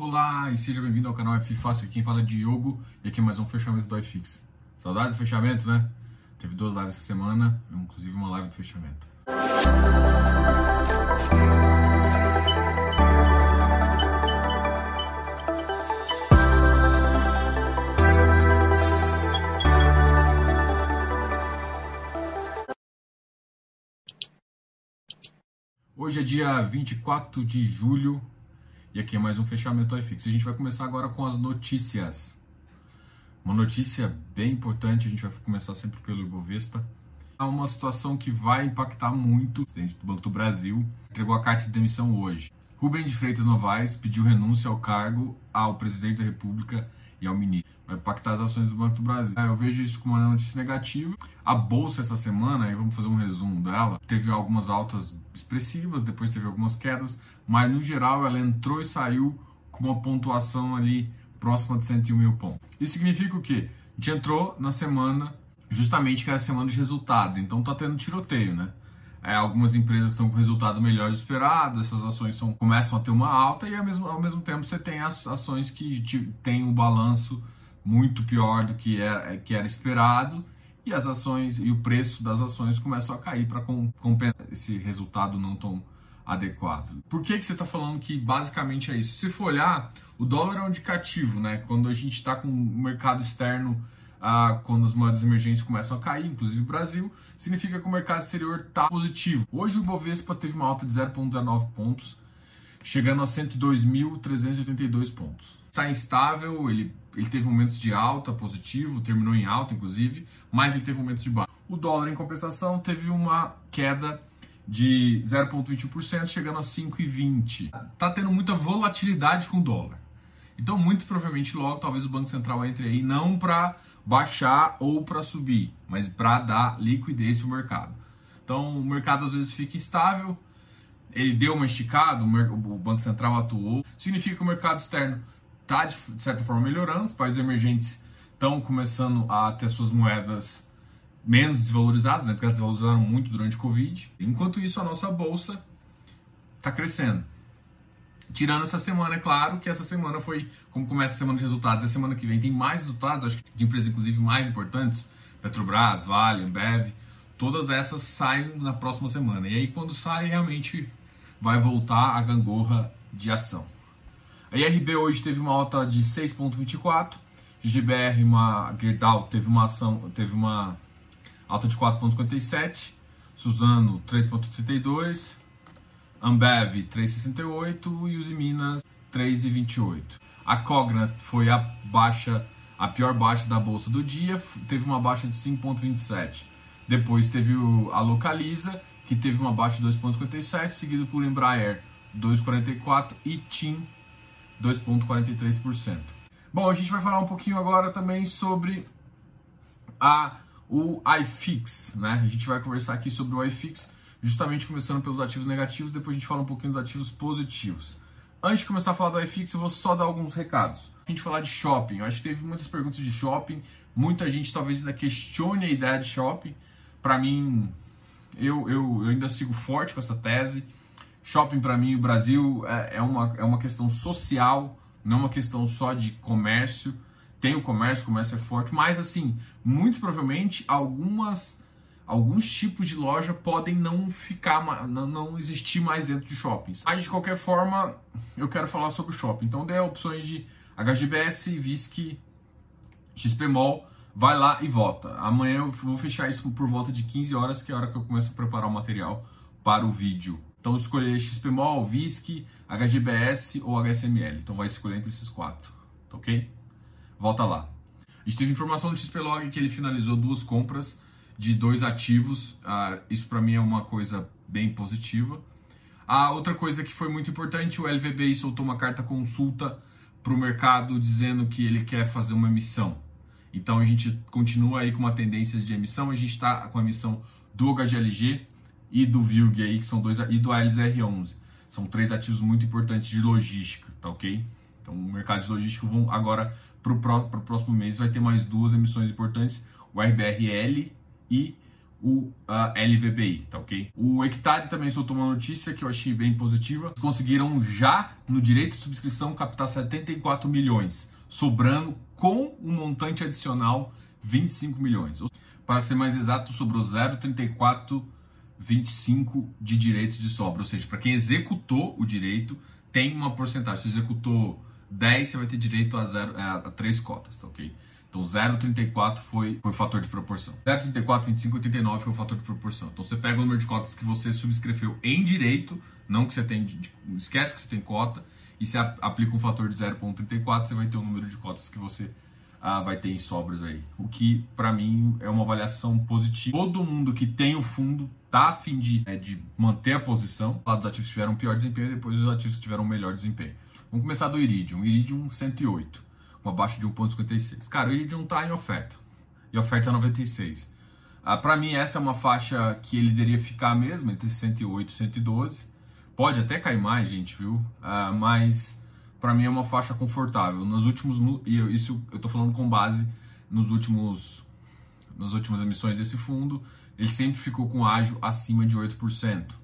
Olá e seja bem-vindo ao canal F Fácil. Quem fala é Diogo e aqui é mais um fechamento do iFix. Saudades do fechamento, né? Teve duas lives essa semana, inclusive uma live do fechamento. Hoje é dia 24 de julho e aqui é mais um fechamento iFix. A gente vai começar agora com as notícias. Uma notícia bem importante, a gente vai começar sempre pelo Ibovespa. Há uma situação que vai impactar muito o presidente do Banco do Brasil. Entregou a carta de demissão hoje. Rubem de Freitas Novaes pediu renúncia ao cargo ao presidente da República e ao ministro. Vai impactar as ações do Banco do Brasil. Eu vejo isso como uma notícia negativa. A bolsa essa semana, aí vamos fazer um resumo dela, teve algumas altas expressivas, depois teve algumas quedas, mas no geral ela entrou e saiu com uma pontuação ali próxima de 101 mil pontos. Isso significa o quê? A gente entrou na semana justamente que é a semana de resultados, então tá tendo tiroteio, né? É, algumas empresas estão com resultado melhor do esperado, essas ações são, começam a ter uma alta e ao mesmo, ao mesmo tempo você tem as ações que têm um balanço muito pior do que era, que era esperado e as ações e o preço das ações começam a cair para compensar esse resultado não tão adequado. Por que, que você está falando que basicamente é isso? Se for olhar, o dólar é um indicativo, né? Quando a gente está com o mercado externo, ah, quando as moedas emergentes começam a cair, inclusive o Brasil, significa que o mercado exterior está positivo. Hoje o Bovespa teve uma alta de 0,19 pontos, chegando a 102.382 pontos. Está instável, ele, ele teve momentos de alta positivo, terminou em alta inclusive, mas ele teve momentos de baixa. O dólar, em compensação, teve uma queda de 0,21%, chegando a 5,20. Tá tendo muita volatilidade com o dólar. Então, muito provavelmente, logo, talvez o Banco Central entre aí não para baixar ou para subir, mas para dar liquidez para o mercado. Então, o mercado às vezes fica estável, ele deu uma esticada, o Banco Central atuou, significa que o mercado externo está, de certa forma, melhorando, os países emergentes estão começando a ter suas moedas menos desvalorizadas, né, porque elas desvalorizaram muito durante o Covid. Enquanto isso, a nossa bolsa está crescendo. Tirando essa semana, é claro que essa semana foi, como começa a semana de resultados, a semana que vem tem mais resultados, acho que de empresas inclusive mais importantes, Petrobras, Vale, Ambev, todas essas saem na próxima semana. E aí quando sai, realmente vai voltar a gangorra de ação. A IRB hoje teve uma alta de 6,24, GBR, uma Gerdau teve uma ação, teve uma alta de 4,57, Suzano 3,32, Ambev 3,68 e Minas 3,28. A Cogna foi a baixa, a pior baixa da bolsa do dia, teve uma baixa de 5,27. Depois teve a Localiza, que teve uma baixa de 2,57, seguido por Embraer 2,44 e TIM 2,43%. Bom, a gente vai falar um pouquinho agora também sobre a, o iFix, né? A gente vai conversar aqui sobre o iFix, justamente começando pelos ativos negativos, depois a gente fala um pouquinho dos ativos positivos. Antes de começar a falar do iFix, eu vou só dar alguns recados. A gente falar de shopping, eu acho que teve muitas perguntas de shopping, muita gente talvez ainda questione a ideia de shopping. Para mim, eu, eu, eu ainda sigo forte com essa tese Shopping para mim, o Brasil é, é, uma, é uma questão social, não uma questão só de comércio. Tem o comércio, o comércio é forte, mas assim, muito provavelmente algumas alguns tipos de loja podem não ficar, não, existir mais dentro de shoppings. Mas de qualquer forma, eu quero falar sobre o shopping. Então, dê opções de HGBS, VISC, XP Mall, vai lá e vota. Amanhã eu vou fechar isso por volta de 15 horas, que é a hora que eu começo a preparar o material para o vídeo. Então escolher XPMOL, VISC, HGBS ou HSML. Então vai escolher entre esses quatro, tá ok? Volta lá. A gente teve informação do XPlog que ele finalizou duas compras de dois ativos. Ah, isso para mim é uma coisa bem positiva. A outra coisa que foi muito importante, o LVBI soltou uma carta consulta para o mercado dizendo que ele quer fazer uma emissão. Então a gente continua aí com uma tendência de emissão. A gente está com a emissão do HGLG, e do VIRG aí, que são dois, e do ALSR11. São três ativos muito importantes de logística, tá ok? Então, o mercado de logística vão agora para o próximo mês vai ter mais duas emissões importantes, o RBRL e o uh, LVBI, tá ok? O Hectare também soltou uma notícia que eu achei bem positiva. Conseguiram já, no direito de subscrição, captar 74 milhões, sobrando com um montante adicional 25 milhões. Para ser mais exato, sobrou 0,3425 de direitos de sobra. Ou seja, para quem executou o direito, tem uma porcentagem. Se executou 10, você vai ter direito a, zero, a, a 3 cotas, tá ok? Então 0,34 foi, foi o fator de proporção. 0,34, 25, 89 foi o fator de proporção. Então você pega o número de cotas que você subscreveu em direito, não que você tem, esquece que você tem cota, e se aplica um fator de 0,34, você vai ter o número de cotas que você ah, vai ter em sobras aí. O que, para mim, é uma avaliação positiva. Todo mundo que tem o fundo tá a fim de, é, de manter a posição. Lá dos ativos que tiveram pior desempenho e depois os ativos que tiveram melhor desempenho. Vamos começar do Iridium. Iridium 108 uma baixa de 1,56. Cara, o Iridium está em oferta. E oferta é 96. Ah, para mim, essa é uma faixa que ele deveria ficar mesmo, entre 108 e 112. Pode até cair mais, gente, viu? Ah, mas para mim é uma faixa confortável. Nos últimos. E isso eu estou falando com base nos últimos. Nas últimas emissões desse fundo, ele sempre ficou com ágio acima de 8%.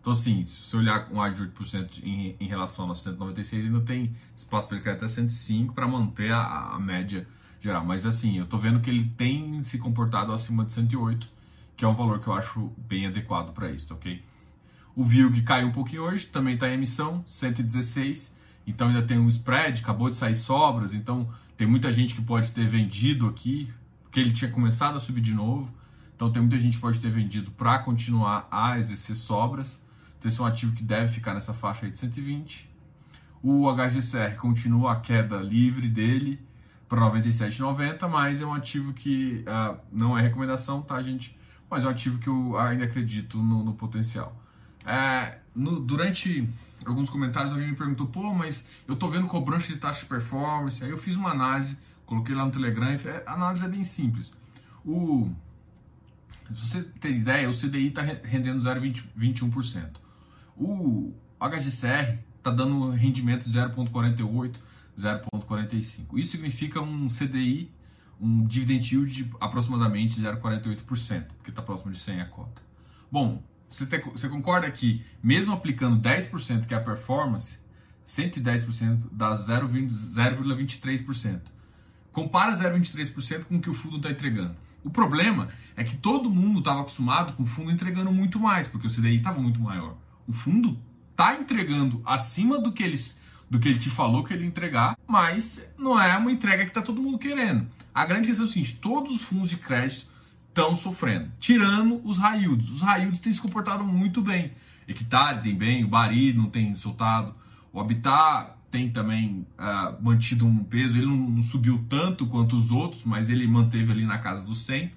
Tá? Então, assim, se você olhar um ar de 8% em, em relação aos 196, ainda tem espaço para ele cair até 105 para manter a, a, média geral. Mas, assim, eu estou vendo que ele tem se comportado acima de 108, que é um valor que eu acho bem adequado para isso, ok? O VILG caiu um pouquinho hoje, também está em emissão, 116, então ainda tem um spread, acabou de sair sobras, então tem muita gente que pode ter vendido aqui, porque ele tinha começado a subir de novo. Então tem muita gente que pode ter vendido para continuar a exercer sobras. Então, esse é um ativo que deve ficar nessa faixa aí de 120. O HGCR continua a queda livre dele para 97,90, mas é um ativo que uh, não é recomendação, tá, gente? Mas é um ativo que eu ainda acredito no, no potencial. É, no, durante alguns comentários alguém me perguntou, pô, mas eu tô vendo cobrança de taxa de performance. Aí eu fiz uma análise, coloquei lá no Telegram. E a análise é bem simples. O, se você ter ideia, o CDI está rendendo 0,21%. O HGCR está dando rendimento de 0,48, 0,45. Isso significa um CDI, um dividend yield de aproximadamente 0,48%, porque está próximo de 100 a cota. Bom, você, te, você concorda que mesmo aplicando 10% que é a performance, 110% dá 0,23%. Compara 0,23% com o que o fundo está entregando. O problema é que todo mundo estava acostumado com o fundo entregando muito mais, porque o CDI estava muito maior o fundo tá entregando acima do que eles do que ele te falou que ele ia entregar, mas não é uma entrega que tá todo mundo querendo. A grande questão é o seguinte, todos os fundos de crédito estão sofrendo, tirando os yields. Os yields têm se comportado muito bem. Hectare tem bem, o Bari não tem soltado, o Habitat tem também uh, mantido um peso, ele não, não, subiu tanto quanto os outros, mas ele manteve ali na casa dos 100.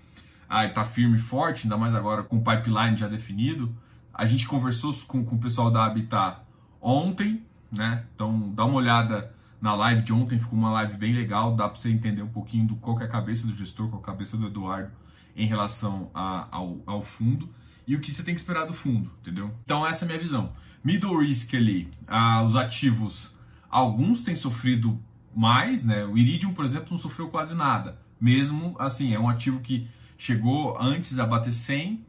Ah, ele tá firme e forte, ainda mais agora com o pipeline já definido. A gente conversou com, com o pessoal da Habitat ontem, né? Então dá uma olhada na live de ontem, ficou uma live bem legal, dá para você entender um pouquinho do qual é a cabeça do gestor, qual é a cabeça do Eduardo em relação a, ao, ao fundo e o que você tem que esperar do fundo, entendeu? Então essa é a minha visão. Middle risk ali, ah, os ativos, alguns têm sofrido mais, né? O Iridium, por exemplo, não sofreu quase nada. Mesmo assim, é um ativo que chegou antes a bater 100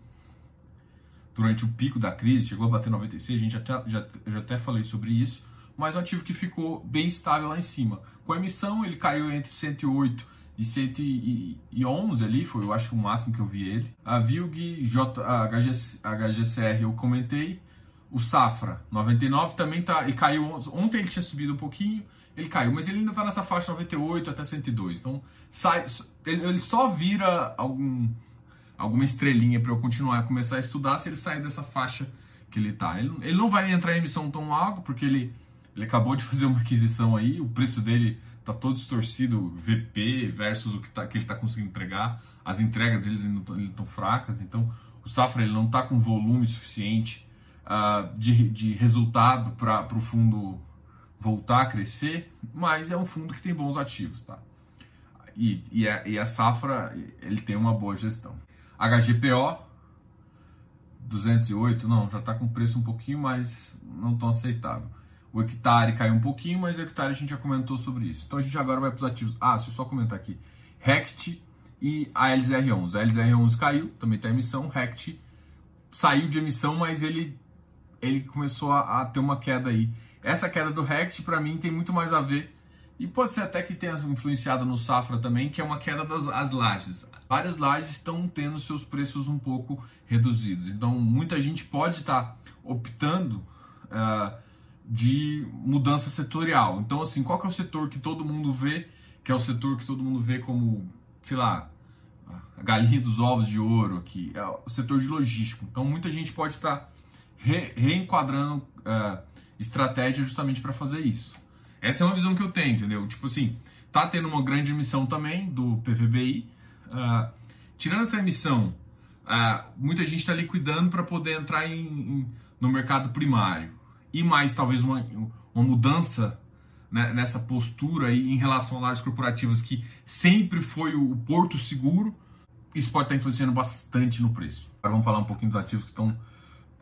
durante o pico da crise, chegou a bater 96, a gente até, já, já até falei sobre isso, mas um ativo que ficou bem estável lá em cima. Com a emissão, ele caiu entre 108 e 111 ali, foi eu acho o máximo que eu vi ele. A Vilg, J, a, HGC, a HGCR eu comentei. O Safra 99 também tá, e caiu ontem ele tinha subido um pouquinho, ele caiu, mas ele ainda está nessa faixa 98 até 102. Então sai, ele só vira algum alguma estrelinha para eu continuar a começar a estudar se ele sair dessa faixa que ele está. Ele, ele, não vai entrar em emissão tão alto porque ele, ele acabou de fazer uma aquisição aí, o preço dele está todo distorcido, VP versus o que, tá, que ele está conseguindo entregar, as entregas deles estão fracas, então o Safra ele não está com volume suficiente uh, de, de resultado para o fundo voltar a crescer, mas é um fundo que tem bons ativos, tá? E, e, a, e a Safra ele tem uma boa gestão. HGPO 208, não, já está com preço um pouquinho mais não tão aceitável. O hectare caiu um pouquinho, mas o hectare a gente já comentou sobre isso. Então a gente agora vai para os ativos. Ah, se eu só comentar aqui. Rect e a LZR11. A LZR11 caiu, também está emissão, RECT saiu de emissão, mas ele, ele começou a, a ter uma queda aí. Essa queda do RECT, para mim, tem muito mais a ver, e pode ser até que tenha influenciado no Safra também, que é uma queda das as lajes. Várias lajes estão tendo seus preços um pouco reduzidos. Então, muita gente pode estar tá optando uh, de mudança setorial. Então, assim, qual que é o setor que todo mundo vê, que é o setor que todo mundo vê como, sei lá, a galinha dos ovos de ouro aqui, é o setor de logístico. Então, muita gente pode estar tá re, reenquadrando uh, estratégia justamente para fazer isso. Essa é uma visão que eu tenho, entendeu? Tipo assim, tá tendo uma grande emissão também do PVBI. Uh, ah, tirando essa emissão, uh, muita gente está liquidando para poder entrar em, em, no mercado primário. E mais, talvez, uma, uma mudança né, nessa postura aí em relação a áreas corporativas que sempre foi o porto seguro, isso pode estar influenciando bastante no preço. Agora vamos falar um pouquinho dos ativos que estão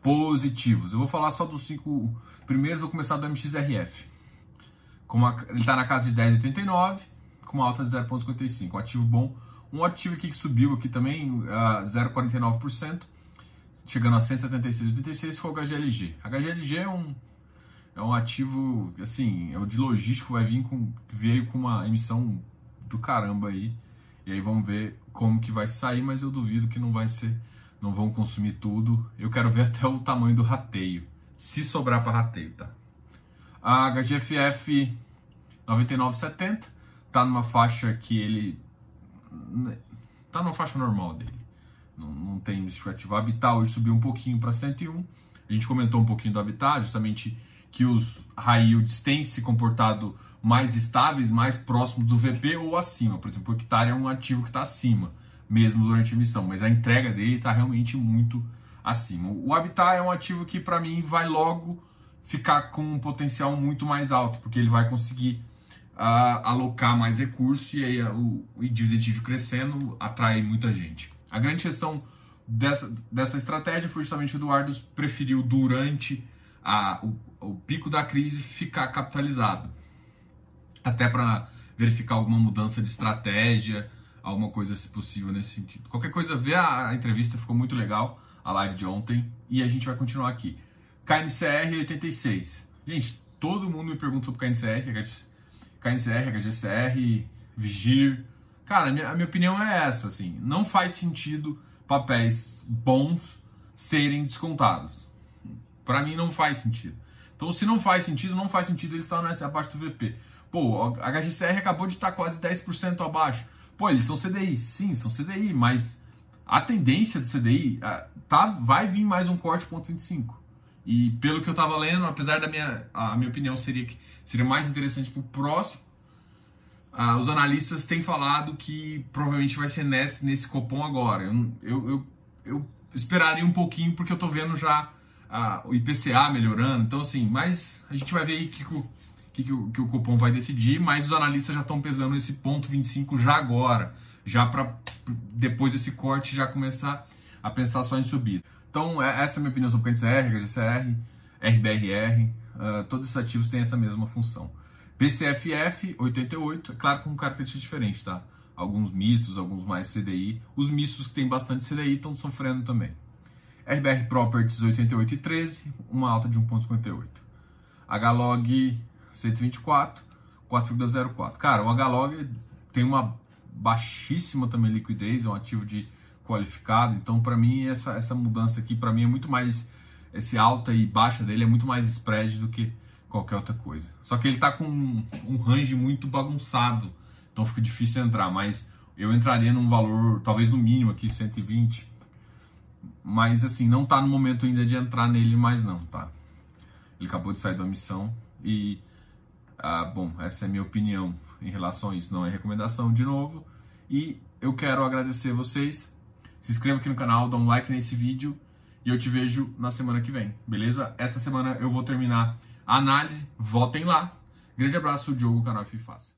positivos. Eu vou falar só dos cinco primeiros, vou começar do MXRF. Uma, ele está na casa de 10,89, com uma alta de 0,55. Um ativo bom. Um ativo aqui que subiu aqui também, uh, 0,49%, chegando a 176,86, foi o HGLG. HGLG é um é um ativo, assim, é o de logístico, vai vir com, veio com uma emissão do caramba aí, e aí vamos ver como que vai sair, mas eu duvido que não vai ser, não vão consumir tudo. Eu quero ver até o tamanho do rateio, se sobrar para rateio, tá? A HGFF 9970 tá numa faixa que ele tá numa faixa normal dele. Não, não tem justificativa. Habitat hoje subiu um pouquinho para 101. A gente comentou um pouquinho do Habitat, justamente que os high têm se comportado mais estáveis, mais próximos do VP ou acima. Por exemplo, o hectare é um ativo que está acima, mesmo durante a emissão, mas a entrega dele está realmente muito acima. O Habitat é um ativo que, para mim, vai logo ficar com um potencial muito mais alto, porque ele vai conseguir uh, alocar mais recursos e aí uh, o, o dividend crescendo atrai muita gente. A grande questão dessa, dessa estratégia foi justamente que o Eduardo preferiu durante a, o, o pico da crise ficar capitalizado. Até para verificar alguma mudança de estratégia, alguma coisa se possível nesse sentido. Qualquer coisa, vê a, a entrevista, ficou muito legal, a live de ontem, e a gente vai continuar aqui. KNCR 86. Gente, todo mundo me pergunta sobre KNCR, KNCR, HGCR, Vigir. Cara, a minha, a minha opinião é essa, assim, não faz sentido papéis bons serem descontados. Para mim não faz sentido. Então, se não faz sentido, não faz sentido ele estar nessa, abaixo do VP. Pô, a HGCR acabou de estar quase 10% abaixo. Pô, eles são CDI, sim, são CDI, mas a tendência do CDI tá, vai vir mais um corte ponto 25. E pelo que eu estava lendo, apesar da minha, a minha opinião seria que seria mais interessante para o próximo, uh, os analistas têm falado que provavelmente vai ser nesse, nesse copom agora. Eu, eu, eu, eu esperaria um pouquinho porque eu estou vendo já o IPCA melhorando. Então, assim, mas a gente vai ver aí que, que, que, o, que o cupom vai decidir, mas os analistas já estão pesando esse ponto 25 já agora, já para depois desse corte já começar a pensar só em subida. Então, é, essa é a minha opinião sobre o CR, GCR, RBRR, uh, todos esses ativos têm essa mesma função. PCFF 88, é claro com características diferentes, tá? Alguns mistos, alguns mais CDI. Os mistos que têm bastante CDI estão sofrendo também. RBR Properties 88 e 13, uma alta de 1,58. HLOG 124, 4,04. Cara, o HLOG tem uma baixíssima também liquidez, é um ativo de qualificado, então para mim essa, essa mudança aqui para mim é muito mais esse alta e baixa dele é muito mais spread do que qualquer outra coisa. Só que ele está com um, um range muito bagunçado, então fica difícil entrar, mas eu entraria num valor talvez no mínimo aqui 120 mas assim, não tá no momento ainda de entrar nele mais não, tá? Ele acabou de sair da missão e ah, bom, essa é a minha opinião em relação a isso, não é recomendação de novo. E eu quero agradecer vocês. Se inscreva aqui no canal, dá um like nesse vídeo e eu te vejo na semana que vem, beleza? Essa semana eu vou terminar a análise, votem lá. Grande abraço, Diogo, canal Fácil.